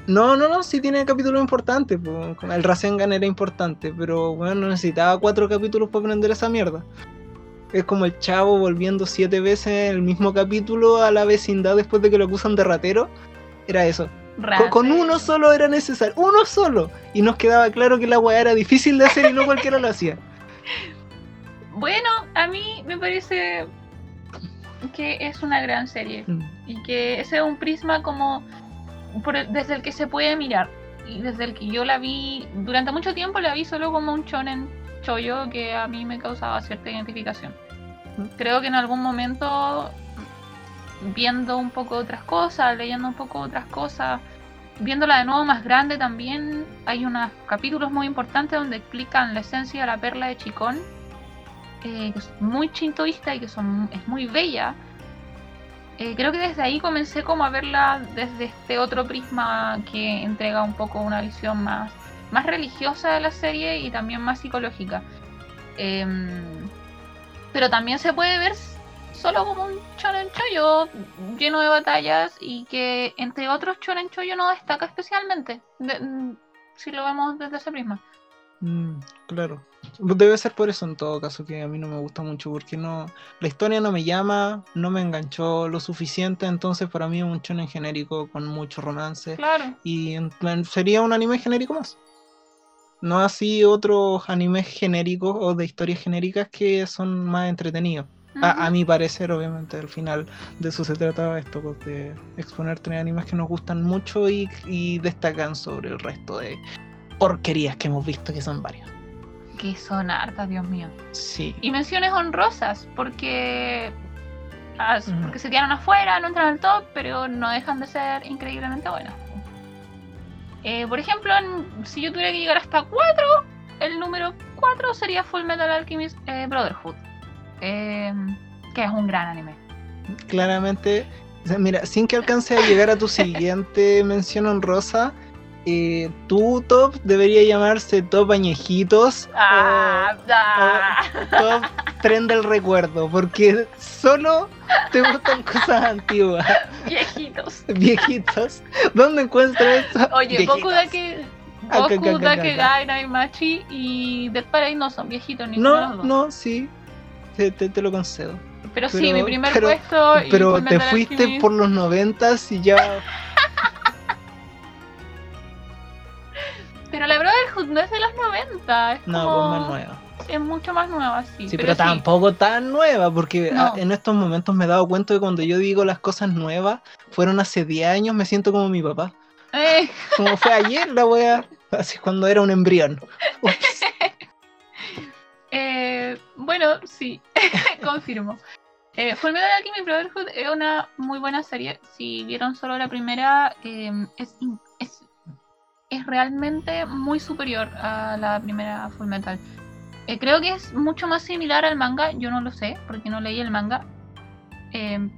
No, no, no, sí tiene capítulos importantes. po. El Rasengan era importante, pero bueno, no necesitaba cuatro capítulos para aprender esa mierda. Es como el chavo volviendo siete veces el mismo capítulo a la vecindad después de que lo acusan de ratero. Era eso. Con, con uno solo era necesario, uno solo. Y nos quedaba claro que la weá era difícil de hacer y no cualquiera lo hacía. [laughs] Bueno, a mí me parece que es una gran serie. Mm. Y que ese es un prisma como por desde el que se puede mirar. Y desde el que yo la vi, durante mucho tiempo la vi solo como un shonen chollo que a mí me causaba cierta identificación. Creo que en algún momento, viendo un poco otras cosas, leyendo un poco otras cosas, viéndola de nuevo más grande también, hay unos capítulos muy importantes donde explican la esencia de la perla de Chicón, eh, que es muy chintoísta y que son, es muy bella. Eh, creo que desde ahí comencé como a verla desde este otro prisma que entrega un poco una visión más, más religiosa de la serie y también más psicológica. Em, pero también se puede ver solo como un shonen chollo lleno de batallas y que entre otros shonen chollo no destaca especialmente mm, si lo vemos desde ese prisma. Mm, claro. Debe ser por eso en todo caso que a mí no me gusta mucho porque no la historia no me llama, no me enganchó lo suficiente, entonces para mí es un shonen genérico con mucho romance Claro. y en sería un anime genérico más. No así otros animes genéricos o de historias genéricas que son más entretenidos. A, mi parecer, obviamente, al final de eso se trataba esto, pues, de exponer tres animes que nos gustan mucho y, y destacan sobre el resto de porquerías que hemos visto, que son varios. Que son hartas, Dios mío. Sí. Y menciones honrosas, porque, ah, porque se quedaron afuera, no entran al top, pero no dejan de ser increíblemente buenas. Eh, por ejemplo, en- si yo tuviera que llegar hasta 4, el número 4 sería Full Metal Alchemist eh, Brotherhood, eh, que es un gran anime. Claramente, mira, sin que alcance a llegar a tu [laughs] siguiente mención honrosa, eh, tu top debería llamarse top añejitos Ah, ah. o top tren del recuerdo, porque solo te gustan [laughs] cosas antiguas, viejitos. [laughs] viejitos. ¿Dónde encuentras eso? Oye, Boku da que Acá, acá, Boku acá, da acá, que acá. Gai, Naimachi y Death Parade no son viejitos los No, no, sí, te, te- te lo concedo. Pero, sí, mi primer pero- puesto. y Pero te fuiste por los noventas y ya... [laughs] Pero la Brotherhood no es de los 90. Es No, como... pues más nueva. Es mucho más nueva, sí. Sí, pero, tampoco tan nueva, porque No. ah, en estos momentos me he dado cuenta de cuando yo digo las cosas nuevas, fueron hace 10 años, me siento como mi papá. Eh, [laughs] Como fue ayer la wea, así cuando era un embrión. [laughs] Eh, bueno, sí, [laughs] confirmo. Eh, Fullmetal Alchemist Brotherhood es una muy buena serie. Si vieron solo la primera, eh, es, es, realmente muy superior a la primera Fullmetal. Eh, creo que es mucho más similar al manga, yo no lo sé, porque no leí el manga. Eh,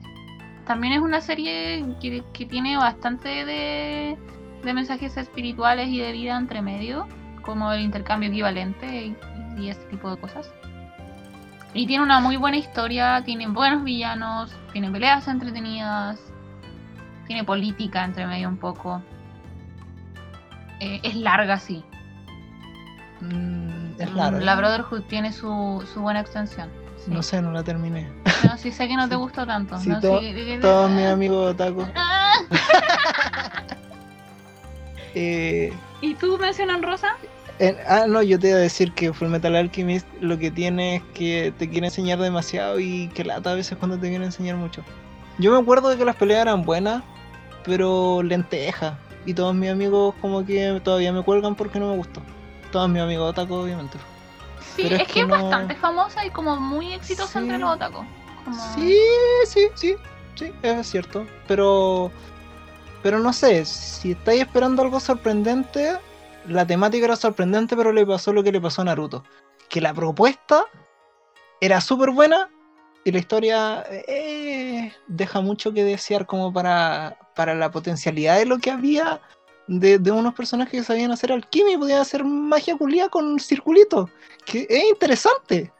también es una serie que, que tiene bastante de, de mensajes espirituales y de vida entre medio, como el intercambio equivalente y, y ese tipo de cosas. Y tiene una muy buena historia, tiene buenos villanos, tiene peleas entretenidas, tiene política entre medio un poco. Eh, es larga, sí. Mm, es larga. La Brotherhood tiene su, su buena extensión. sí. No sé, no la terminé. No, sí sé que no te gustó tanto. Sí, no, to- sí, Todos mis amigos otaku. [laughs] Ah. [laughs] Eh, ¿Y tú mencionas Rosa? en- ah, no, yo te iba a decir que Fullmetal Alchemist lo que tiene es que te quiere enseñar demasiado y que lata a veces cuando te quiere enseñar mucho. Yo me acuerdo de que las peleas eran buenas, pero lenteja. Y todos mis amigos como que todavía me cuelgan porque no me gustó. Todos mis amigos otaku, obviamente. Sí, Pero es, es que, es no- bastante famosa y como muy exitosa Sí. entre los otakus. Como- Sí, sí, sí, sí, es cierto. Pero, pero no sé, si estáis esperando algo sorprendente, la temática era sorprendente, pero le pasó lo que le pasó a Naruto. Que la propuesta era súper buena y la historia eh, deja mucho que desear como para, para la potencialidad de lo que había de, de unos personajes que sabían hacer alquimia y podían hacer magia culia con circulitos. Que es interesante.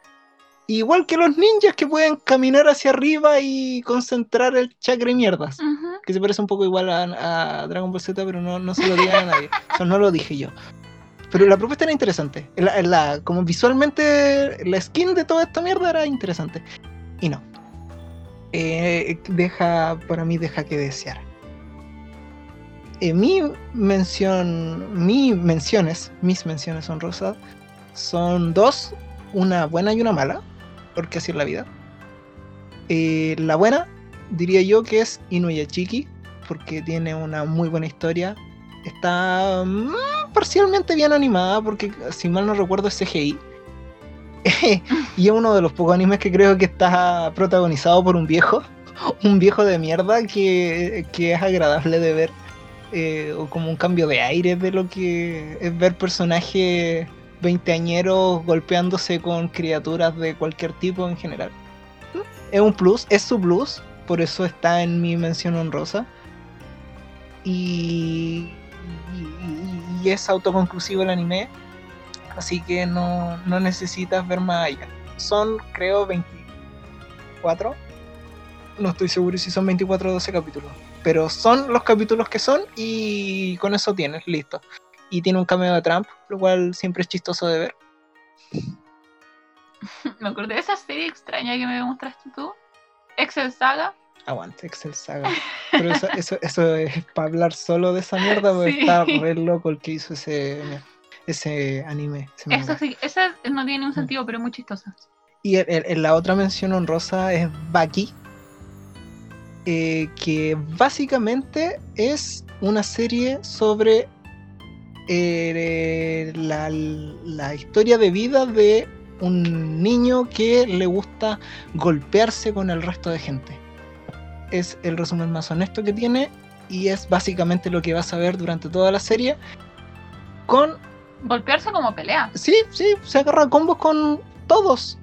Igual que los ninjas que pueden caminar hacia arriba y concentrar el chakra y mierdas. Que se parece un poco igual a, a Dragon Ball Z, pero no, no se lo digan a nadie. [laughs] Eso no lo dije yo. Pero la propuesta era interesante. La, la- como visualmente la skin de toda esta mierda era interesante. Y no. Eh, deja, para mí deja que desear. Eh, mi mención, mi menciones, mis menciones honrosas son dos, una buena y una mala, porque así es la vida. Eh, la buena diría yo que es Inuyachiki, porque tiene una muy buena historia. Está mm, parcialmente bien animada, porque si mal no recuerdo es CGI. [laughs] y es uno de los pocos animes que creo que está protagonizado por un viejo, [laughs] un viejo de mierda que, que es agradable de ver. eh, o como un cambio de aire de lo que es ver personajes veinteañeros golpeándose con criaturas de cualquier tipo en general. Es un plus, es su plus, por eso está en mi mención honrosa. Y, y- y es autoconclusivo el anime, así que no, no necesitas ver más allá. Son, creo, 24. No estoy seguro si son 24 o 12 capítulos. Pero son los capítulos que son y con eso tienes, listo. Y tiene un cameo de Trump, lo cual siempre es chistoso de ver. [laughs] Me acordé de esa serie extraña que me mostraste tú. Excel Saga. Aguante, Excel Saga. Pero eso, eso, eso es para hablar solo de esa mierda, porque [laughs] Sí. está re loco el que hizo ese, ese anime. Esa sí, esa no tiene ningún sentido, pero es muy chistosa. Y el- la otra mención honrosa es Baki, eh, que básicamente es una serie sobre eh, la, la historia de vida de un niño que le gusta golpearse con el resto de gente. Es el resumen más honesto que tiene y es básicamente lo que vas a ver durante toda la serie. Con Golpearse como pelea. Sí, sí, se agarra combos con todos.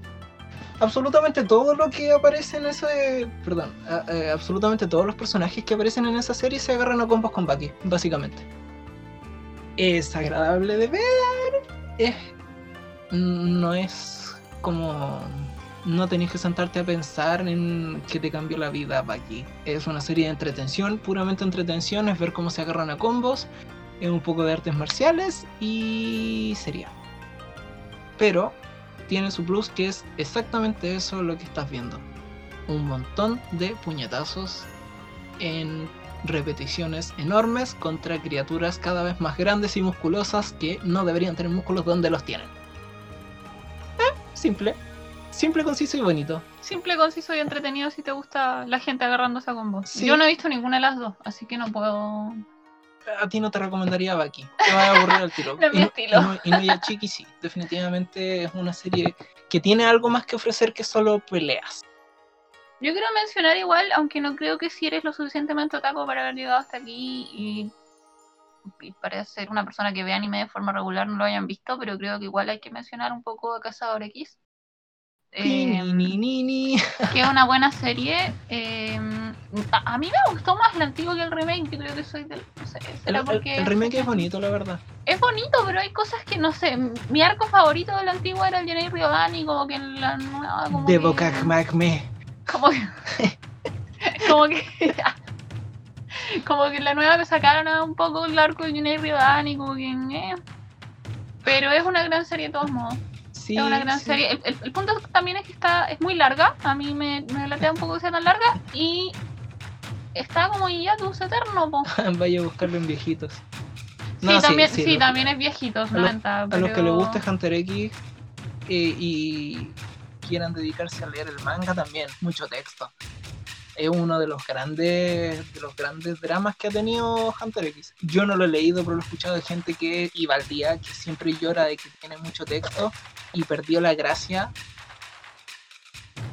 Absolutamente todo lo que aparece en ese. Perdón, absolutamente todos los personajes que aparecen en esa serie se agarran a combos con Baki, básicamente. es agradable de ver. Es, no es como. No tenés que sentarte a pensar en que te cambió la vida aquí. Es una serie de entretención, puramente entretención, es ver cómo se agarran a combos, un poco de artes marciales y sería. Pero tiene su plus que es exactamente eso lo que estás viendo. Un montón de puñetazos en repeticiones enormes contra criaturas cada vez más grandes y musculosas que no deberían tener músculos donde los tienen. Eh, simple. Simple, conciso y bonito. Simple, conciso y entretenido si te gusta la gente agarrándose a combos. Sí. Yo no he visto ninguna de las dos, así que no puedo. A ti no te recomendaría Baki. Te va a aburrir al tiro. [laughs] No es mi Y no, y Inuyashiki sí. Definitivamente es una serie que tiene algo más que ofrecer que solo peleas. Yo quiero mencionar igual, aunque no creo que si eres lo suficientemente otaku para haber llegado hasta aquí y, y para ser una persona que ve anime de forma regular no lo hayan visto, pero creo que igual hay que mencionar un poco de Cazador X. Eh, Ni, ni, ni. que es una buena serie. eh, a, a mí me gustó más el antiguo que el remake. Yo creo que soy del. No sé, El, el- el remake es bonito, la verdad. es bonito, pero hay cosas que no sé. Mi arco favorito del antiguo era el Jenny Riodani, como que en la nueva. Como De que, Bokagmakme. [laughs] Como que. como que. como que en la nueva me sacaron a un poco el arco de Jenny Riodani, como que. eh. Pero es una gran serie de todos modos. Sí, es una gran sí. serie. El, el- el punto también es que está es muy larga. A mí me, me latea un poco que sea tan larga. Y está como hiatus eterno, po. [laughs] Vaya a buscarlo en viejitos. Sí, No, sí, también, sí, también es viejitos, a los- 90. A los que les guste Hunter X eh, y quieran dedicarse a leer el manga también, mucho texto. Es uno de los grandes de los grandes dramas que ha tenido Hunter X. Yo no lo he leído, pero lo he escuchado de gente que iba al día, que siempre llora de que tiene mucho texto y perdió la gracia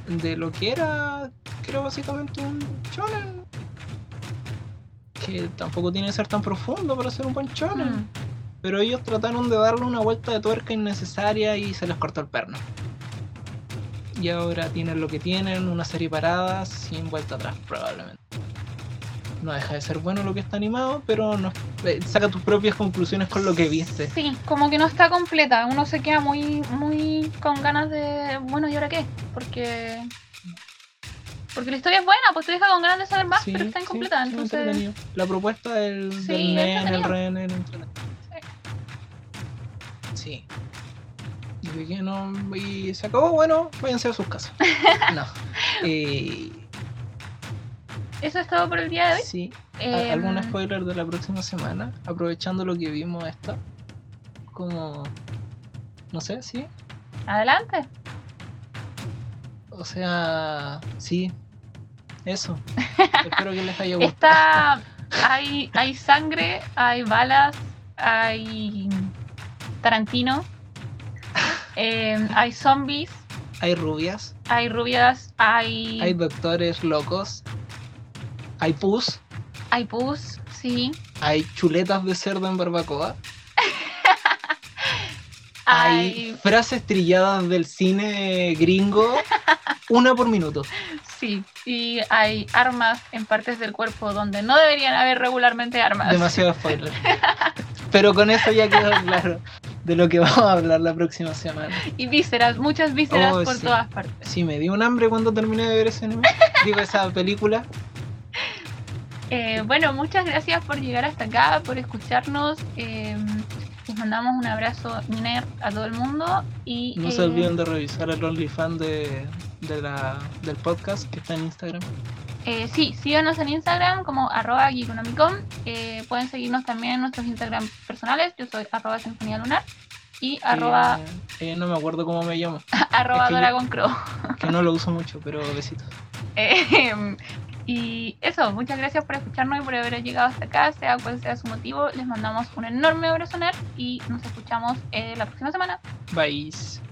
de lo que era, creo básicamente un shonen. Que tampoco tiene que ser tan profundo para ser un buen shonen. Mm. Pero ellos trataron de darle una vuelta de tuerca innecesaria y se les cortó el perno. Y ahora tienen lo que tienen, una serie parada, sin vuelta atrás probablemente. No deja de ser bueno lo que está animado, pero no, eh, saca tus propias conclusiones con lo que viste. Sí, como que no está completa. Uno se queda muy, muy con ganas de. Bueno, ¿y ahora qué? Porque. Porque la historia es buena, pues te deja con ganas de saber más, Sí, pero está incompleta. sí, entonces. La propuesta del, Sí, del NEN, el. REN, era entretenido. Sí. Y de que no, y se acabó, bueno, váyanse a sus casas. [laughs] no. Eh, Eso es todo por el día de hoy. sí. ¿A- Em, ¿Algún spoiler de la próxima semana? Aprovechando lo que vimos esta. Como. No sé, sí. Adelante. O sea, sí. Eso. [laughs] Espero que les haya gustado. Está. Hay, hay sangre, hay balas, hay. Tarantino. Em, hay zombies, Hay rubias, hay rubias, hay. hay doctores locos, hay pus, hay pus, sí. hay chuletas de cerdo en barbacoa, [laughs] hay Hay. frases trilladas del cine gringo, [laughs] una por minuto. Sí, y hay armas en partes del cuerpo donde no deberían haber regularmente armas. Demasiado spoiler. [laughs] Pero con eso ya quedó claro de lo que [laughs] vamos a hablar la próxima semana. Y vísceras, muchas vísceras Oh, por sí. todas partes. Sí, me dio un hambre cuando terminé de ver ese anime. [laughs] Digo, esa película. Eh, bueno, muchas gracias por llegar hasta acá, por escucharnos. eh, les mandamos un abrazo nerd a todo el mundo y No se eh, olviden de revisar el OnlyFans de, de la, del podcast que está en Instagram. Eh, sí, síganos en Instagram como arroba. Eh, pueden seguirnos también en nuestros Instagram personales. Yo soy arroba sinfonía lunar y arroba, Eh, no me acuerdo cómo me llamo. arroba [laughs] es que yo- Dragon Crow. Que no lo uso mucho, pero besitos. [laughs] Eh, y eso, muchas gracias por escucharnos y por haber llegado hasta acá, sea cual sea su motivo. Les mandamos un enorme abrazo y nos escuchamos eh, la próxima semana. Bye.